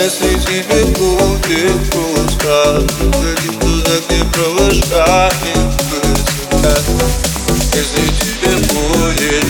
Если тебе будет грустно Заходи туда, где провожает. Высота Если тебе будет